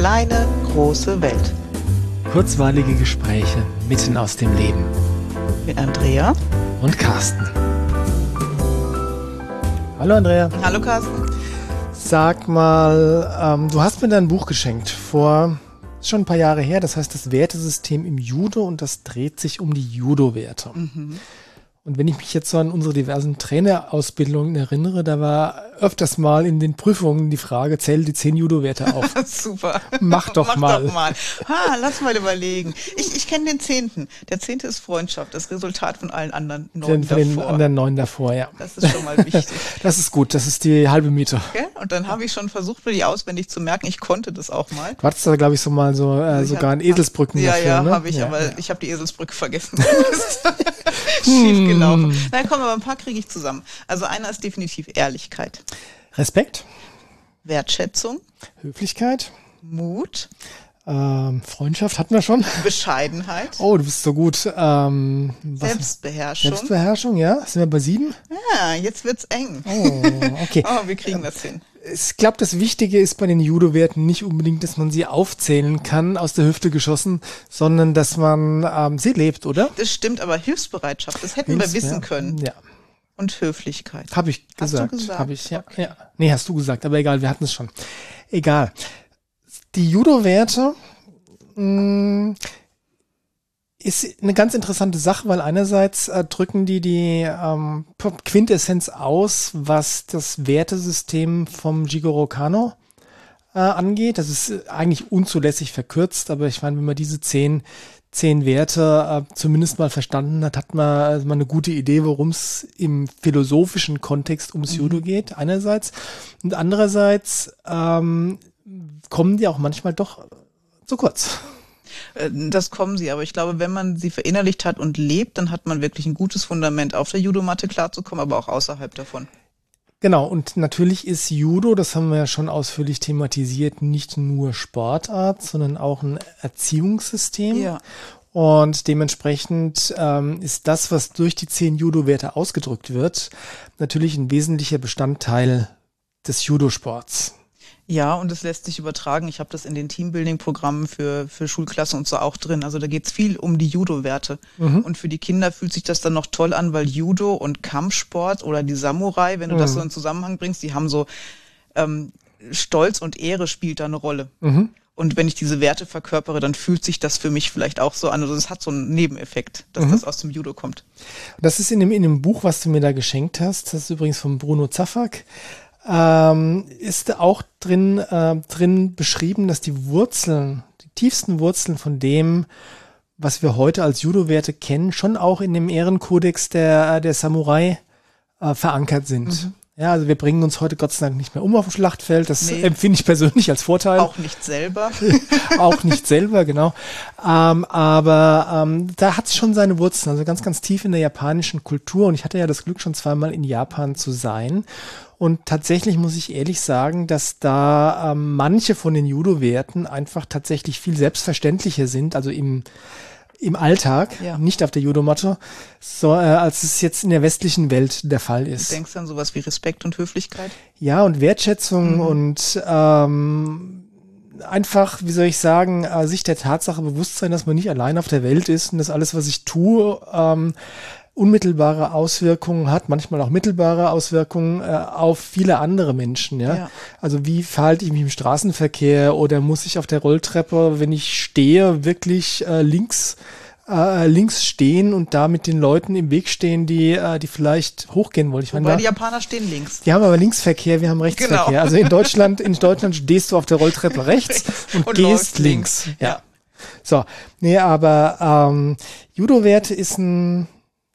kleine, große Welt. Kurzweilige Gespräche mitten aus dem Leben. Mit Andrea und Carsten. Hallo Andrea. Hallo Carsten. Sag mal, ähm, du hast mir dein Buch geschenkt vor schon ein paar Jahre her. Das heißt das Wertesystem im Judo und das dreht sich um die Judo-Werte. Mhm. Und wenn ich mich jetzt so an unsere diversen Trainerausbildungen erinnere, da war öfters mal in den Prüfungen die Frage, zähl die zehn Judo-Werte auf. Super. Mach doch Mach mal. Doch mal. Ha, lass mal überlegen. Ich, ich kenne den Zehnten. Der Zehnte ist Freundschaft, das Resultat von allen anderen neun davor. den anderen neun davor, ja. Das ist schon mal wichtig. das ist gut, das ist die halbe Miete. Okay? Und dann habe ich schon versucht, mir die auswendig zu merken. Ich konnte das auch mal. Du hattest da, glaube ich, so mal so äh, sogar ein Eselsbrücken Ja, dafür, ja, ne? habe ich, ja, aber ja. ich habe die Eselsbrücke vergessen. Schief gelaufen. Hm. Na komm, aber ein paar kriege ich zusammen. Also einer ist definitiv Ehrlichkeit. Respekt. Wertschätzung. Höflichkeit. Mut. Ähm, Freundschaft hatten wir schon. Bescheidenheit. Oh, du bist so gut. Ähm, Selbstbeherrschung. Selbstbeherrschung, ja. Sind wir bei sieben? Ja, jetzt wird's eng. Oh, okay. oh, wir kriegen das hin. Ich glaube, das Wichtige ist bei den Judo-Werten nicht unbedingt, dass man sie aufzählen kann, aus der Hüfte geschossen, sondern dass man ähm, sie lebt, oder? Das stimmt, aber Hilfsbereitschaft, das hätten Hilfs wir wissen können. Ja. Und Höflichkeit. Habe ich gesagt. gesagt? Habe ich, ja, okay. ja. Nee, hast du gesagt, aber egal, wir hatten es schon. Egal. Die Judo-Werte, mm, ist eine ganz interessante Sache, weil einerseits äh, drücken die die ähm, Quintessenz aus, was das Wertesystem vom Jigoro Kano äh, angeht. Das ist äh, eigentlich unzulässig verkürzt, aber ich meine, wenn man diese zehn, zehn Werte äh, zumindest mal verstanden hat, hat man also mal eine gute Idee, worum es im philosophischen Kontext ums mhm. Judo geht, einerseits. Und andererseits ähm, kommen die auch manchmal doch zu kurz. Äh, das kommen sie, aber ich glaube, wenn man sie verinnerlicht hat und lebt, dann hat man wirklich ein gutes Fundament, auf der Judomatte klarzukommen, aber auch außerhalb davon. Genau, und natürlich ist Judo, das haben wir ja schon ausführlich thematisiert, nicht nur Sportart, sondern auch ein Erziehungssystem. Ja. Und dementsprechend ähm, ist das, was durch die zehn Judo-Werte ausgedrückt wird, natürlich ein wesentlicher Bestandteil des Judosports. Ja, und es lässt sich übertragen. Ich habe das in den Teambuilding-Programmen für, für Schulklassen und so auch drin. Also da geht's viel um die Judo-Werte. Mhm. Und für die Kinder fühlt sich das dann noch toll an, weil Judo und Kampfsport oder die Samurai, wenn du mhm. das so in Zusammenhang bringst, die haben so ähm, Stolz und Ehre spielt da eine Rolle. Mhm. Und wenn ich diese Werte verkörpere, dann fühlt sich das für mich vielleicht auch so an. Also es hat so einen Nebeneffekt, dass mhm. das aus dem Judo kommt. Das ist in dem, in dem Buch, was du mir da geschenkt hast, das ist übrigens von Bruno Zaffak ähm, ist auch drin, äh, drin beschrieben, dass die Wurzeln, die tiefsten Wurzeln von dem, was wir heute als Judo-Werte kennen, schon auch in dem Ehrenkodex der, der Samurai äh, verankert sind. Mhm. Ja, also wir bringen uns heute Gott sei Dank nicht mehr um auf dem Schlachtfeld. Das nee. empfinde ich persönlich als Vorteil. Auch nicht selber. auch nicht selber, genau. Ähm, aber ähm, da hat es schon seine Wurzeln, also ganz, ganz tief in der japanischen Kultur. Und ich hatte ja das Glück, schon zweimal in Japan zu sein. Und tatsächlich muss ich ehrlich sagen, dass da ähm, manche von den Judo-Werten einfach tatsächlich viel selbstverständlicher sind, also im, im Alltag, ja. nicht auf der Judomatte, so, äh, als es jetzt in der westlichen Welt der Fall ist. Du denkst an sowas wie Respekt und Höflichkeit? Ja, und Wertschätzung mhm. und ähm, einfach, wie soll ich sagen, äh, sich der Tatsache bewusst sein, dass man nicht allein auf der Welt ist und dass alles, was ich tue, ähm, unmittelbare Auswirkungen hat, manchmal auch mittelbare Auswirkungen äh, auf viele andere Menschen. Ja? ja? Also wie verhalte ich mich im Straßenverkehr oder muss ich auf der Rolltreppe, wenn ich stehe, wirklich äh, links äh, links stehen und da mit den Leuten im Weg stehen, die, äh, die vielleicht hochgehen wollen. Ich Wobei meine, die Japaner stehen links. Die haben aber Linksverkehr, wir haben Rechtsverkehr. Genau. Also in Deutschland, in Deutschland stehst du auf der Rolltreppe rechts und, und gehst links. links. Ja. So, nee, aber ähm, Judo-Werte ist ein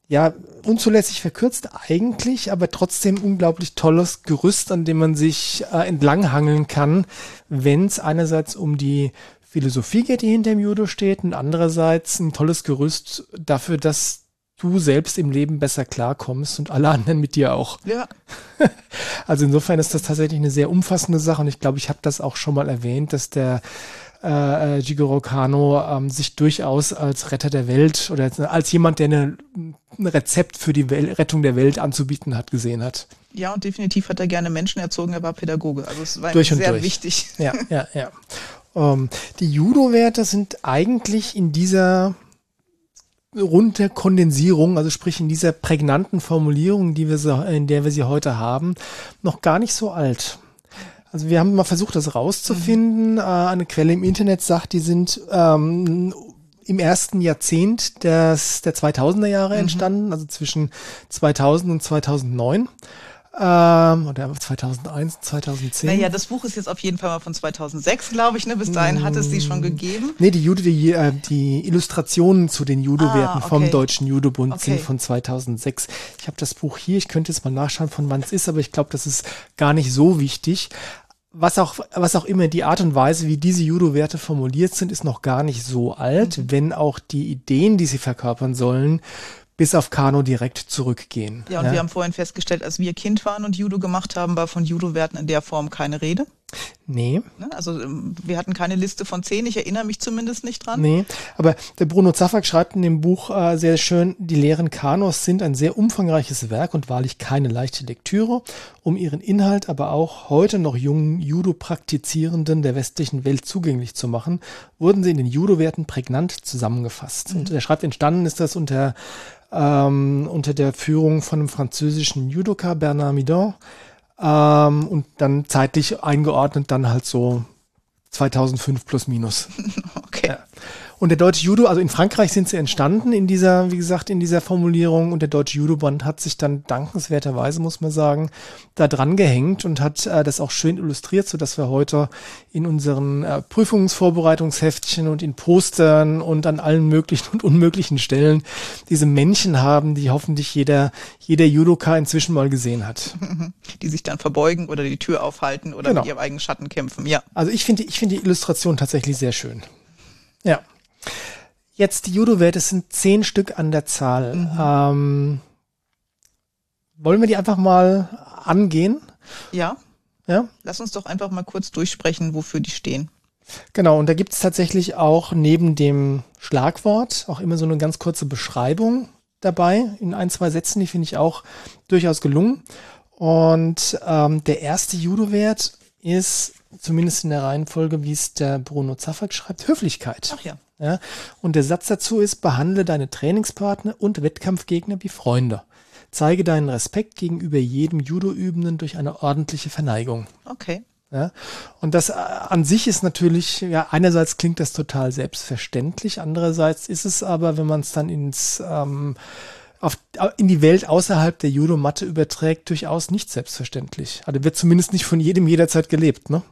ja, unzulässig verkürzt eigentlich, aber trotzdem unglaublich tolles Gerüst, an dem man sich äh, entlanghangeln kann, wenn es einerseits um die Philosophie geht, die hinter dem Judo steht, und andererseits ein tolles Gerüst dafür, dass du selbst im Leben besser klarkommst und alle anderen mit dir auch. Ja. Also insofern ist das tatsächlich eine sehr umfassende Sache und ich glaube, ich habe das auch schon mal erwähnt, dass der äh, Jigoro Kano ähm, sich durchaus als Retter der Welt oder als jemand, der eine, ein Rezept für die Wel Rettung der Welt anzubieten hat, gesehen hat. Ja, und definitiv hat er gerne Menschen erzogen, er war Pädagoge. Also es war durch ihm sehr durch. wichtig. Ja, ja, ja. Ähm, die Judo-Werte sind eigentlich in dieser runde Kondensierung, also sprich in dieser prägnanten Formulierung, die wir so, in der wir sie heute haben, noch gar nicht so alt. Also wir haben mal versucht, das rauszufinden. Mhm. Äh, eine Quelle im Internet sagt, die sind ähm, im ersten Jahrzehnt des, der 2000er Jahre mhm. entstanden, also zwischen 2000 und 2009. Ähm, oder 2001, 2010. Naja, das Buch ist jetzt auf jeden Fall mal von 2006, glaube ich. Ne? Bis dahin hat es sie schon gegeben. Nee, die, Judo, die, äh, die Illustrationen zu den Judo-Werten ah, okay. vom Deutschen Judo-Bund okay. sind von 2006. Ich habe das Buch hier, ich könnte jetzt mal nachschauen, von wann es ist, aber ich glaube, das ist gar nicht so wichtig was auch, was auch immer die Art und Weise, wie diese Judo-Werte formuliert sind, ist noch gar nicht so alt, mhm. wenn auch die Ideen, die sie verkörpern sollen, bis auf Kano direkt zurückgehen. Ja, und ja. wir haben vorhin festgestellt, als wir Kind waren und Judo gemacht haben, war von Judo-Werten in der Form keine Rede. Nee. Ne, also ähm, wir hatten keine Liste von zehn, ich erinnere mich zumindest nicht dran. Nee, aber der Bruno Zaffak schreibt in dem Buch äh, sehr schön, die leeren Kanos sind ein sehr umfangreiches Werk und wahrlich keine leichte Lektüre, um ihren Inhalt aber auch heute noch jungen Judo-Praktizierenden der westlichen Welt zugänglich zu machen, wurden sie in den Judo-Werten prägnant zusammengefasst. Mhm. Und er schreibt, entstanden ist das unter, ähm, unter der Führung von einem französischen Judoka, Bernard Midon, ähm, und dann zeitlich eingeordnet dann halt so 2005 plus minus. Ja. Und der Deutsche Judo, also in Frankreich sind sie entstanden in dieser, wie gesagt, in dieser Formulierung. Und der Deutsche Judo-Band hat sich dann dankenswerterweise, muss man sagen, da dran gehängt und hat äh, das auch schön illustriert, so dass wir heute in unseren äh, Prüfungsvorbereitungsheftchen und in Postern und an allen möglichen und unmöglichen Stellen diese Männchen haben, die hoffentlich jeder, jeder Judoka inzwischen mal gesehen hat. Die sich dann verbeugen oder die Tür aufhalten oder genau. mit ihrem eigenen Schatten kämpfen, ja. Also ich finde, ich finde die Illustration tatsächlich sehr schön. Ja. Jetzt die Judo-Werte sind zehn Stück an der Zahl. Mhm. Ähm, wollen wir die einfach mal angehen? Ja. Ja. Lass uns doch einfach mal kurz durchsprechen, wofür die stehen. Genau, und da gibt es tatsächlich auch neben dem Schlagwort auch immer so eine ganz kurze Beschreibung dabei in ein, zwei Sätzen, die finde ich auch durchaus gelungen. Und ähm, der erste Judo-Wert ist zumindest in der Reihenfolge, wie es der Bruno Zaffak schreibt, Höflichkeit. Ach ja. ja. Und der Satz dazu ist, behandle deine Trainingspartner und Wettkampfgegner wie Freunde. Zeige deinen Respekt gegenüber jedem Judo-Übenden durch eine ordentliche Verneigung. Okay. Ja, und das äh, an sich ist natürlich, ja, einerseits klingt das total selbstverständlich, andererseits ist es aber, wenn man es dann ins ähm, auf, in die Welt außerhalb der Judo-Matte überträgt, durchaus nicht selbstverständlich. Also wird zumindest nicht von jedem jederzeit gelebt, ne?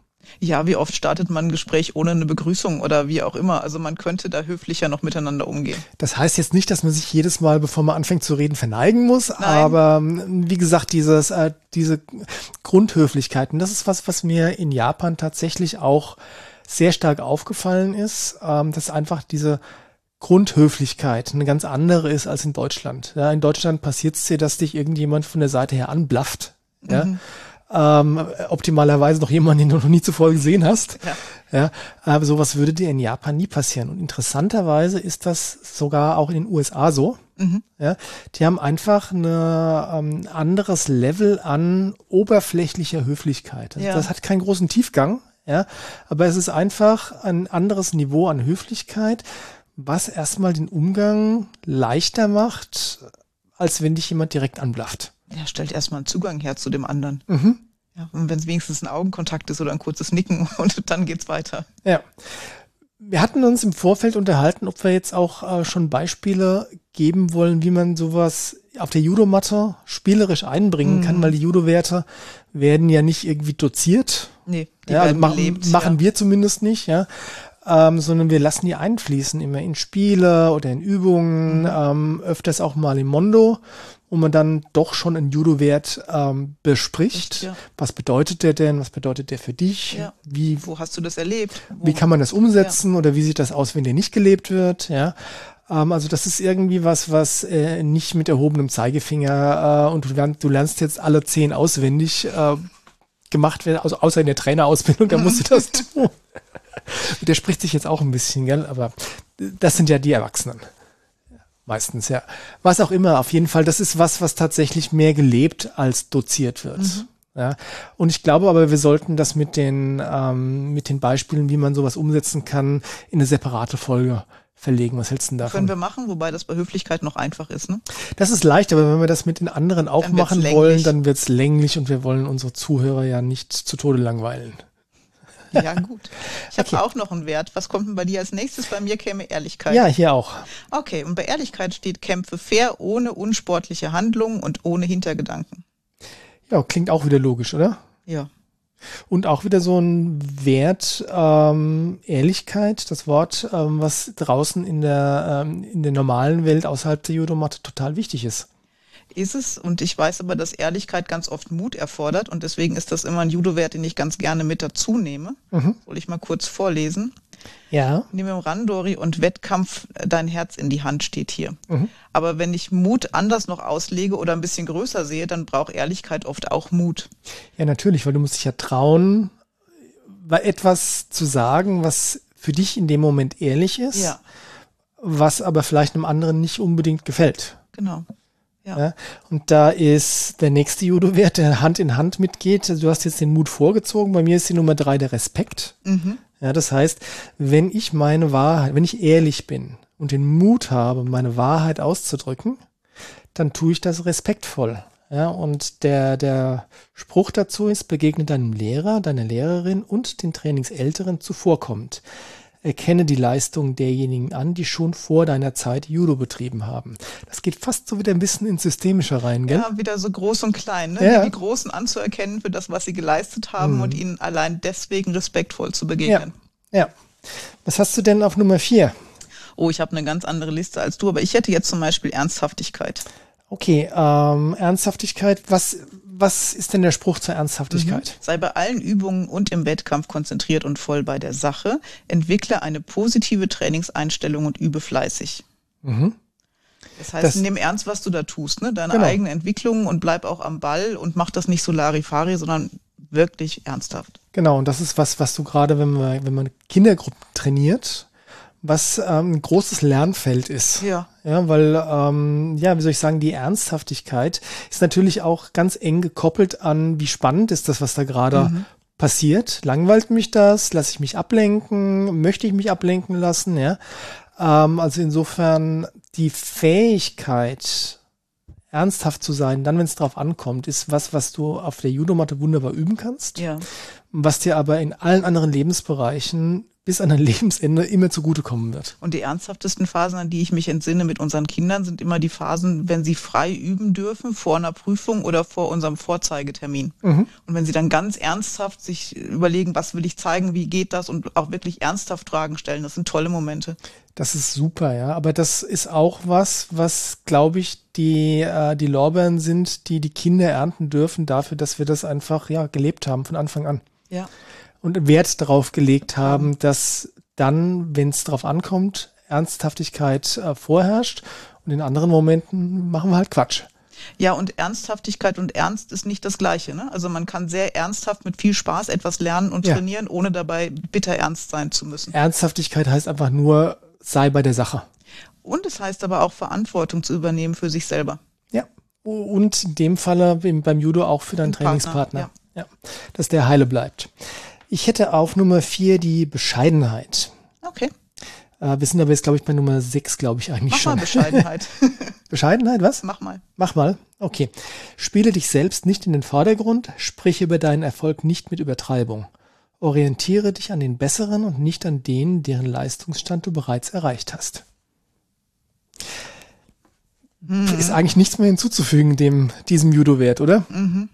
Ja, wie oft startet man ein Gespräch ohne eine Begrüßung oder wie auch immer? Also man könnte da höflicher noch miteinander umgehen. Das heißt jetzt nicht, dass man sich jedes Mal, bevor man anfängt zu reden, verneigen muss, Nein. aber ähm, wie gesagt, dieses, äh, diese Grundhöflichkeiten, das ist was, was mir in Japan tatsächlich auch sehr stark aufgefallen ist, ähm, dass einfach diese Grundhöflichkeit eine ganz andere ist als in Deutschland. Ja, in Deutschland passiert es dir, dass dich irgendjemand von der Seite her anblafft. Ja. Mhm ähm, optimalerweise noch jemanden, den du noch nie zuvor gesehen hast. Ja. ja. Aber sowas würde dir in Japan nie passieren. Und interessanterweise ist das sogar auch in den USA so. Mhm. Ja, die haben einfach ein ähm, anderes Level an oberflächlicher Höflichkeit. Ja. Das hat keinen großen Tiefgang, ja, aber es ist einfach ein anderes Niveau an Höflichkeit, was erstmal den Umgang leichter macht, als wenn dich jemand direkt anblafft. Ja, stellt erstmal einen Zugang her zu dem anderen. Mhm. Ja, und wenn es wenigstens ein Augenkontakt ist oder ein kurzes Nicken und dann geht's weiter. Ja. Wir hatten uns im Vorfeld unterhalten, ob wir jetzt auch äh, schon Beispiele geben wollen, wie man sowas auf der Judomatte spielerisch einbringen mhm. kann, weil die Judo-Werte werden ja nicht irgendwie doziert. Nee, die ja, also machen, lebt, machen ja. wir zumindest nicht, ja. Ähm, sondern wir lassen die einfließen, immer in Spiele oder in Übungen, mhm. ähm, öfters auch mal im Mondo wo man dann doch schon einen Judo-Wert ähm, bespricht. Echt, ja. Was bedeutet der denn? Was bedeutet der für dich? Ja. Wie, wo hast du das erlebt? Wo, wie kann man das umsetzen ja. oder wie sieht das aus, wenn der nicht gelebt wird? Ja. Ähm, also das ist irgendwie was, was äh, nicht mit erhobenem Zeigefinger äh, und du lernst, du lernst jetzt alle zehn auswendig äh, gemacht werden, also außer in der Trainerausbildung, da musst du das tun. Der spricht sich jetzt auch ein bisschen, gell? aber das sind ja die Erwachsenen. Meistens, ja. Was auch immer, auf jeden Fall, das ist was, was tatsächlich mehr gelebt als doziert wird. Mhm. Ja, und ich glaube aber, wir sollten das mit den, ähm, mit den Beispielen, wie man sowas umsetzen kann, in eine separate Folge verlegen. Was hältst du denn davon? Können wir machen, wobei das bei Höflichkeit noch einfach ist, ne? Das ist leicht, aber wenn wir das mit den anderen auch machen länglich. wollen, dann wird's länglich und wir wollen unsere Zuhörer ja nicht zu Tode langweilen. Ja, gut. Ich habe okay. auch noch einen Wert. Was kommt denn bei dir als nächstes? Bei mir käme Ehrlichkeit. Ja, hier auch. Okay, und bei Ehrlichkeit steht Kämpfe fair, ohne unsportliche Handlungen und ohne Hintergedanken. Ja, klingt auch wieder logisch, oder? Ja. Und auch wieder so ein Wert, ähm, Ehrlichkeit, das Wort, ähm, was draußen in der, ähm, in der normalen Welt außerhalb der Judomatte total wichtig ist ist es. Und ich weiß aber, dass Ehrlichkeit ganz oft Mut erfordert. Und deswegen ist das immer ein Judo-Wert, den ich ganz gerne mit dazu nehme. Mhm. Soll ich mal kurz vorlesen? Ja. Nehme im Randori und Wettkampf äh, dein Herz in die Hand steht hier. Mhm. Aber wenn ich Mut anders noch auslege oder ein bisschen größer sehe, dann braucht Ehrlichkeit oft auch Mut. Ja, natürlich, weil du musst dich ja trauen, etwas zu sagen, was für dich in dem Moment ehrlich ist, ja. was aber vielleicht einem anderen nicht unbedingt gefällt. Genau. Ja. ja. Und da ist der nächste Judo-Wert, der Hand in Hand mitgeht. Also du hast jetzt den Mut vorgezogen. Bei mir ist die Nummer drei der Respekt. Mhm. Ja, das heißt, wenn ich meine Wahrheit, wenn ich ehrlich bin und den Mut habe, meine Wahrheit auszudrücken, dann tue ich das respektvoll. Ja, und der, der Spruch dazu ist, begegne deinem Lehrer, deiner Lehrerin und den Trainingsälteren zuvorkommend. Erkenne die Leistung derjenigen an, die schon vor deiner Zeit Judo betrieben haben. Das geht fast so wieder ein bisschen ins Systemische rein, gell? Ja, wieder so groß und klein, ne? Ja. Die Großen anzuerkennen für das, was sie geleistet haben mhm. und ihnen allein deswegen respektvoll zu begegnen. Ja. ja. Was hast du denn auf Nummer vier? Oh, ich habe eine ganz andere Liste als du, aber ich hätte jetzt zum Beispiel Ernsthaftigkeit. Okay, ähm, Ernsthaftigkeit, was, was ist denn der Spruch zur Ernsthaftigkeit? Mhm. Sei bei allen Übungen und im Wettkampf konzentriert und voll bei der Sache. Entwickle eine positive Trainingseinstellung und übe fleißig. Mhm. Das heißt, das, nimm ernst, was du da tust, ne? Deine genau. eigene Entwicklung und bleib auch am Ball und mach das nicht so Larifari, sondern wirklich ernsthaft. Genau, und das ist was, was du gerade, wenn man, wenn man Kindergruppen trainiert, was ähm, ein großes Lernfeld ist. Ja. Ja, weil, ähm, ja, wie soll ich sagen, die Ernsthaftigkeit ist natürlich auch ganz eng gekoppelt an, wie spannend ist das, was da gerade mhm. passiert. Langweilt mich das? Lasse ich mich ablenken? Möchte ich mich ablenken lassen? Ja. Ähm, also insofern die Fähigkeit, ernsthaft zu sein, dann, wenn es drauf ankommt, ist was, was du auf der Judomatte wunderbar üben kannst. Ja. Was dir aber in allen anderen Lebensbereichen bis an dein Lebensende immer zugutekommen wird. Und die ernsthaftesten Phasen, an die ich mich entsinne mit unseren Kindern, sind immer die Phasen, wenn sie frei üben dürfen, vor einer Prüfung oder vor unserem Vorzeigetermin. Mhm. Und wenn sie dann ganz ernsthaft sich überlegen, was will ich zeigen, wie geht das und auch wirklich ernsthaft Fragen stellen, das sind tolle Momente. Das ist super, ja. Aber das ist auch was, was, glaube ich, die, äh, die Lorbeeren sind, die die Kinder ernten dürfen dafür, dass wir das einfach, ja, gelebt haben von Anfang an. Ja und Wert darauf gelegt haben, dass dann, wenn es darauf ankommt, Ernsthaftigkeit äh, vorherrscht und in anderen Momenten machen wir halt Quatsch. Ja, und Ernsthaftigkeit und Ernst ist nicht das Gleiche. Ne? Also man kann sehr ernsthaft mit viel Spaß etwas lernen und ja. trainieren, ohne dabei bitter ernst sein zu müssen. Ernsthaftigkeit heißt einfach nur, sei bei der Sache. Und es heißt aber auch Verantwortung zu übernehmen für sich selber. Ja. Und in dem Falle beim Judo auch für deinen Trainingspartner. ja. ja. Dass der heile bleibt. Ich hätte auf Nummer vier die Bescheidenheit. Okay. Äh, wir sind aber jetzt, glaube ich, bei Nummer sechs, glaube ich, eigentlich Mach schon. Mal Bescheidenheit. Bescheidenheit, was? Mach mal. Mach mal. Okay. Spiele dich selbst nicht in den Vordergrund, sprich über deinen Erfolg nicht mit Übertreibung. Orientiere dich an den Besseren und nicht an denen, deren Leistungsstand du bereits erreicht hast. Mhm. Ist eigentlich nichts mehr hinzuzufügen dem, diesem Judo-Wert, oder? Mhm.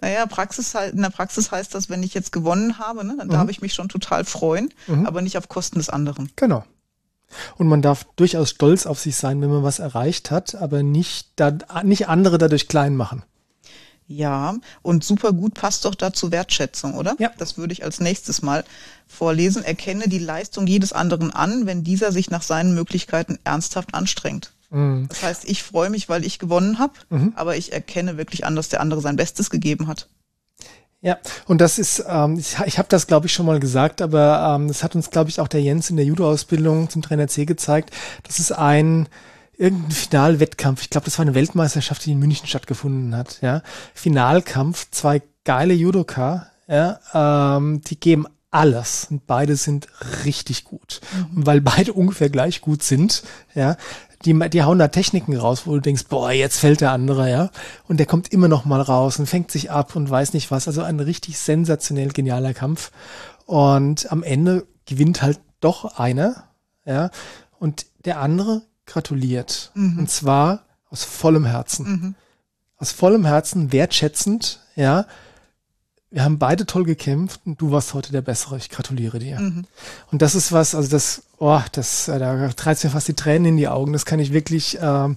Naja, Praxis, in der Praxis heißt das, wenn ich jetzt gewonnen habe, ne, dann mhm. darf ich mich schon total freuen, mhm. aber nicht auf Kosten des anderen. Genau. Und man darf durchaus stolz auf sich sein, wenn man was erreicht hat, aber nicht, da, nicht andere dadurch klein machen. Ja, und super gut passt doch dazu Wertschätzung, oder? Ja. Das würde ich als nächstes mal vorlesen. Erkenne die Leistung jedes anderen an, wenn dieser sich nach seinen Möglichkeiten ernsthaft anstrengt. Mhm. Das heißt, ich freue mich, weil ich gewonnen habe, mhm. aber ich erkenne wirklich an, dass der andere sein Bestes gegeben hat. Ja, und das ist, ähm, ich, ich habe das, glaube ich, schon mal gesagt, aber ähm, das hat uns, glaube ich, auch der Jens in der Judo-Ausbildung zum Trainer C gezeigt. Das ist ein, irgendein Finalwettkampf, ich glaube, das war eine Weltmeisterschaft, die in München stattgefunden hat, ja. Finalkampf, zwei geile Judoka, ja, ähm, die geben alles und beide sind richtig gut. Mhm. Und weil beide ungefähr gleich gut sind, ja, die, die hauen da Techniken raus, wo du denkst, boah, jetzt fällt der andere, ja. Und der kommt immer noch mal raus und fängt sich ab und weiß nicht was. Also ein richtig sensationell genialer Kampf. Und am Ende gewinnt halt doch einer, ja. Und der andere gratuliert. Mhm. Und zwar aus vollem Herzen. Mhm. Aus vollem Herzen, wertschätzend, ja wir haben beide toll gekämpft und du warst heute der Bessere. Ich gratuliere dir. Mhm. Und das ist was, also das, oh, das, äh, da treibt mir fast die Tränen in die Augen. Das kann ich wirklich, äh,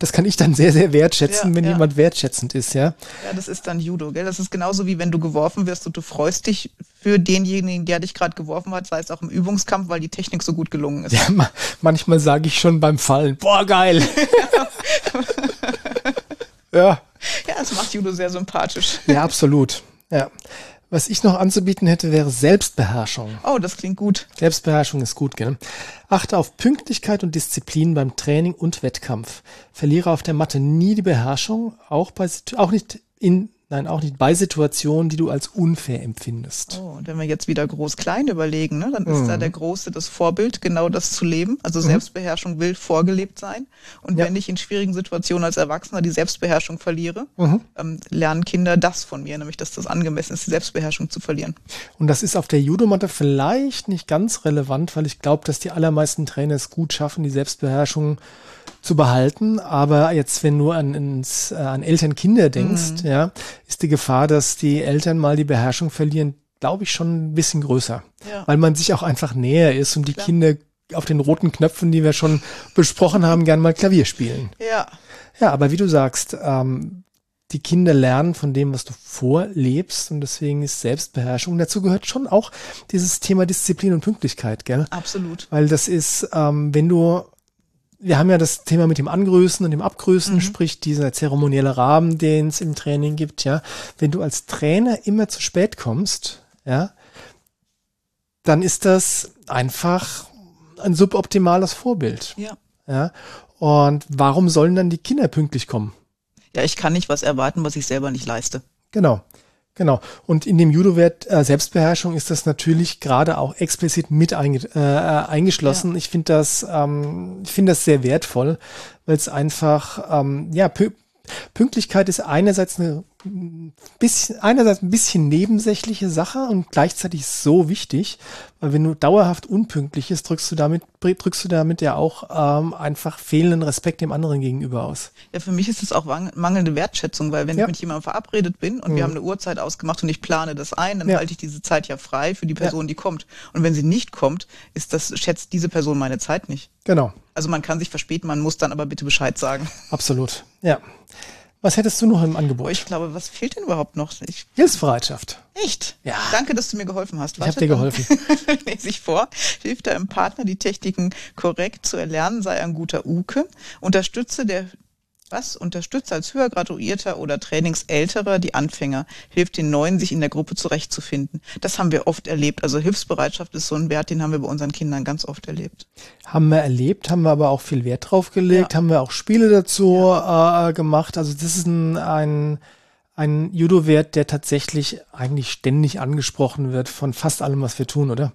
das kann ich dann sehr, sehr wertschätzen, ja, wenn ja. jemand wertschätzend ist, ja. Ja, das ist dann Judo, gell? Das ist genauso wie wenn du geworfen wirst und du freust dich für denjenigen, der dich gerade geworfen hat, sei es auch im Übungskampf, weil die Technik so gut gelungen ist. Ja, ma manchmal sage ich schon beim Fallen, boah, geil. ja. Ja, es macht Judo sehr sympathisch. Ja, absolut. Ja. Was ich noch anzubieten hätte, wäre Selbstbeherrschung. Oh, das klingt gut. Selbstbeherrschung ist gut, gell? Achte auf Pünktlichkeit und Disziplin beim Training und Wettkampf. Verliere auf der Matte nie die Beherrschung, auch bei, auch nicht in Nein, auch nicht bei Situationen, die du als unfair empfindest. Oh, und wenn wir jetzt wieder groß-klein überlegen, ne, dann ist mhm. da der Große das Vorbild, genau das zu leben. Also mhm. Selbstbeherrschung will vorgelebt sein. Und ja. wenn ich in schwierigen Situationen als Erwachsener die Selbstbeherrschung verliere, mhm. ähm, lernen Kinder das von mir, nämlich dass das angemessen ist, die Selbstbeherrschung zu verlieren. Und das ist auf der Judomatte vielleicht nicht ganz relevant, weil ich glaube, dass die allermeisten Trainer es gut schaffen, die Selbstbeherrschung zu behalten. Aber jetzt, wenn du an, ins, äh, an Eltern-Kinder denkst, mhm. ja, ist die Gefahr, dass die Eltern mal die Beherrschung verlieren, glaube ich, schon ein bisschen größer. Ja. Weil man sich auch einfach näher ist und die Klar. Kinder auf den roten Knöpfen, die wir schon besprochen haben, gern mal Klavier spielen. Ja. Ja, aber wie du sagst, ähm, die Kinder lernen von dem, was du vorlebst und deswegen ist Selbstbeherrschung. Dazu gehört schon auch dieses Thema Disziplin und Pünktlichkeit, gell? Absolut. Weil das ist, ähm, wenn du wir haben ja das Thema mit dem Angrüßen und dem Abgrüßen, mhm. sprich dieser zeremonielle Rahmen, den es im Training gibt, ja. Wenn du als Trainer immer zu spät kommst, ja, dann ist das einfach ein suboptimales Vorbild. Ja. Ja. Und warum sollen dann die Kinder pünktlich kommen? Ja, ich kann nicht was erwarten, was ich selber nicht leiste. Genau. Genau. Und in dem Judo-Wert äh, Selbstbeherrschung ist das natürlich gerade auch explizit mit einge äh, eingeschlossen. Ja. Ich finde das, ähm, ich finde das sehr wertvoll, weil es einfach, ähm, ja, Pünktlichkeit ist einerseits eine bisschen, einerseits ein bisschen nebensächliche Sache und gleichzeitig so wichtig, weil wenn du dauerhaft unpünktlich ist, drückst du damit, drückst du damit ja auch ähm, einfach fehlenden Respekt dem anderen gegenüber aus. Ja, für mich ist es auch mangelnde Wertschätzung, weil wenn ja. ich mit jemandem verabredet bin und mhm. wir haben eine Uhrzeit ausgemacht und ich plane das ein, dann ja. halte ich diese Zeit ja frei für die Person, ja. die kommt. Und wenn sie nicht kommt, ist das, schätzt diese Person meine Zeit nicht. Genau. Also man kann sich verspäten, man muss dann aber bitte Bescheid sagen. Absolut. Ja. Was hättest du noch im Angebot? Ich glaube, was fehlt denn überhaupt noch? Ich Hilfsbereitschaft. Echt? Ja. Danke, dass du mir geholfen hast. Ich habe dir geholfen. Lese ich vor. Hilft deinem Partner, die Techniken korrekt zu erlernen, sei ein guter Uke. Unterstütze der was unterstützt als höher graduierter oder trainingsälterer die Anfänger, hilft den Neuen, sich in der Gruppe zurechtzufinden. Das haben wir oft erlebt. Also Hilfsbereitschaft ist so ein Wert, den haben wir bei unseren Kindern ganz oft erlebt. Haben wir erlebt, haben wir aber auch viel Wert drauf gelegt, ja. haben wir auch Spiele dazu ja. äh, gemacht. Also das ist ein, ein, ein Judo-Wert, der tatsächlich eigentlich ständig angesprochen wird von fast allem, was wir tun, oder?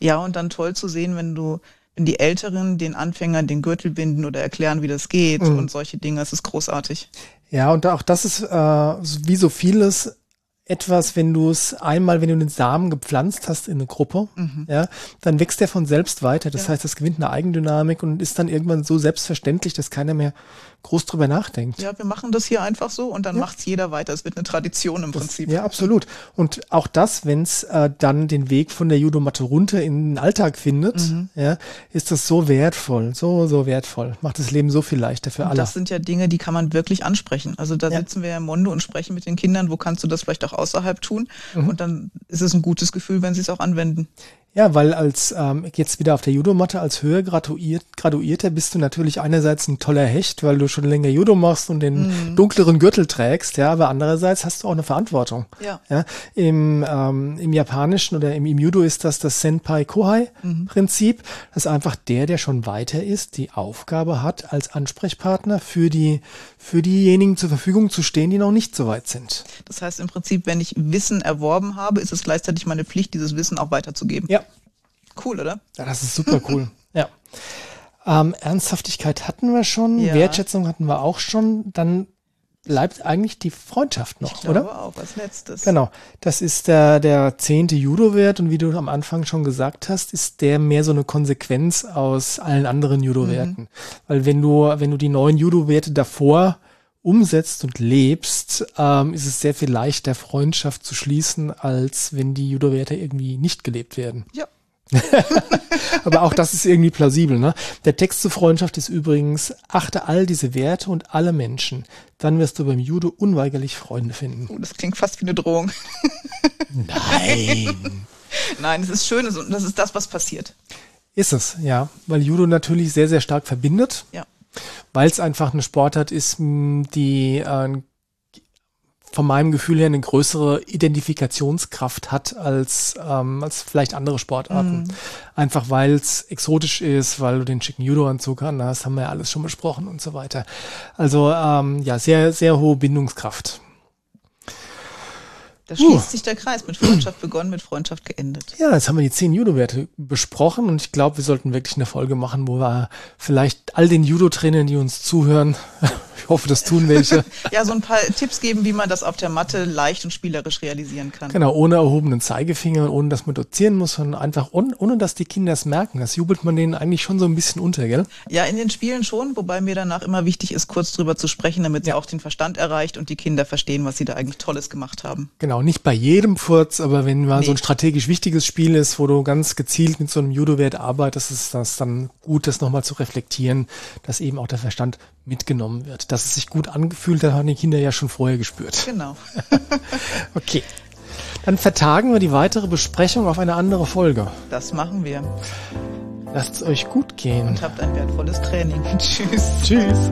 Ja, und dann toll zu sehen, wenn du die Älteren den Anfängern den Gürtel binden oder erklären, wie das geht mhm. und solche Dinge. Das ist großartig. Ja, und auch das ist äh, wie so vieles etwas, wenn du es einmal, wenn du den Samen gepflanzt hast in eine Gruppe, mhm. ja, dann wächst der von selbst weiter. Das ja. heißt, das gewinnt eine Eigendynamik und ist dann irgendwann so selbstverständlich, dass keiner mehr groß drüber nachdenkt. Ja, wir machen das hier einfach so und dann ja. macht's jeder weiter. Es wird eine Tradition im das, Prinzip. Ja, absolut. Und auch das, wenn es äh, dann den Weg von der Judomatte runter in den Alltag findet, mhm. ja, ist das so wertvoll, so, so wertvoll. Macht das Leben so viel leichter für und alle. Das sind ja Dinge, die kann man wirklich ansprechen. Also da ja. sitzen wir ja im Mondo und sprechen mit den Kindern, wo kannst du das vielleicht auch außerhalb tun? Mhm. Und dann ist es ein gutes Gefühl, wenn sie es auch anwenden. Ja, weil als ähm, jetzt wieder auf der Judomatte als höher graduiert, Graduierter bist du natürlich einerseits ein toller Hecht, weil du schon länger Judo machst und den mhm. dunkleren Gürtel trägst, ja, aber andererseits hast du auch eine Verantwortung. Ja. ja Im, ähm, Im Japanischen oder im, im Judo ist das das Senpai Kohai mhm. Dass einfach der, der schon weiter ist, die Aufgabe hat, als Ansprechpartner für die für diejenigen zur Verfügung zu stehen, die noch nicht so weit sind. Das heißt im Prinzip, wenn ich Wissen erworben habe, ist es gleichzeitig meine Pflicht, dieses Wissen auch weiterzugeben. Ja, Cool, oder? Ja, das ist super cool. ja. Ähm, Ernsthaftigkeit hatten wir schon, ja. Wertschätzung hatten wir auch schon. Dann bleibt eigentlich die Freundschaft noch, ich glaube oder? auch als letztes. Genau. Das ist der, der zehnte Judo-Wert und wie du am Anfang schon gesagt hast, ist der mehr so eine Konsequenz aus allen anderen Judo-Werten. Mhm. Weil wenn du, wenn du die neuen Judo-Werte davor umsetzt und lebst, ähm, ist es sehr viel leichter, Freundschaft zu schließen, als wenn die Judo-Werte irgendwie nicht gelebt werden. Ja. Aber auch das ist irgendwie plausibel. Ne? Der Text zur Freundschaft ist übrigens, achte all diese Werte und alle Menschen. Dann wirst du beim Judo unweigerlich Freunde finden. Oh, das klingt fast wie eine Drohung. Nein. Nein, es ist schön und das ist das, was passiert. Ist es, ja. Weil Judo natürlich sehr, sehr stark verbindet. Ja. Weil es einfach eine Sportart ist, die äh, von meinem Gefühl her eine größere Identifikationskraft hat als, ähm, als vielleicht andere Sportarten. Mm. Einfach weil es exotisch ist, weil du den schicken Judo-Anzug hast, haben wir ja alles schon besprochen und so weiter. Also ähm, ja, sehr, sehr hohe Bindungskraft. Da schließt uh. sich der Kreis. Mit Freundschaft begonnen, mit Freundschaft geendet. Ja, jetzt haben wir die zehn Judo-Werte besprochen und ich glaube, wir sollten wirklich eine Folge machen, wo wir vielleicht all den Judo-Trainern, die uns zuhören, ich hoffe, das tun welche. ja, so ein paar Tipps geben, wie man das auf der Matte leicht und spielerisch realisieren kann. Genau, ohne erhobenen Zeigefinger, ohne dass man dozieren muss, sondern einfach ohne, ohne dass die Kinder es merken. Das jubelt man denen eigentlich schon so ein bisschen unter, gell? Ja, in den Spielen schon, wobei mir danach immer wichtig ist, kurz drüber zu sprechen, damit ja. auch den Verstand erreicht und die Kinder verstehen, was sie da eigentlich Tolles gemacht haben. Genau, nicht bei jedem Furz, aber wenn mal nee. so ein strategisch wichtiges Spiel ist, wo du ganz gezielt mit so einem Judo-Wert arbeitest, ist das dann gut, das nochmal zu reflektieren, dass eben auch der Verstand mitgenommen wird. Dass es sich gut angefühlt hat, haben die Kinder ja schon vorher gespürt. Genau. okay. Dann vertagen wir die weitere Besprechung auf eine andere Folge. Das machen wir. Lasst es euch gut gehen. Und habt ein wertvolles Training. Tschüss. Tschüss.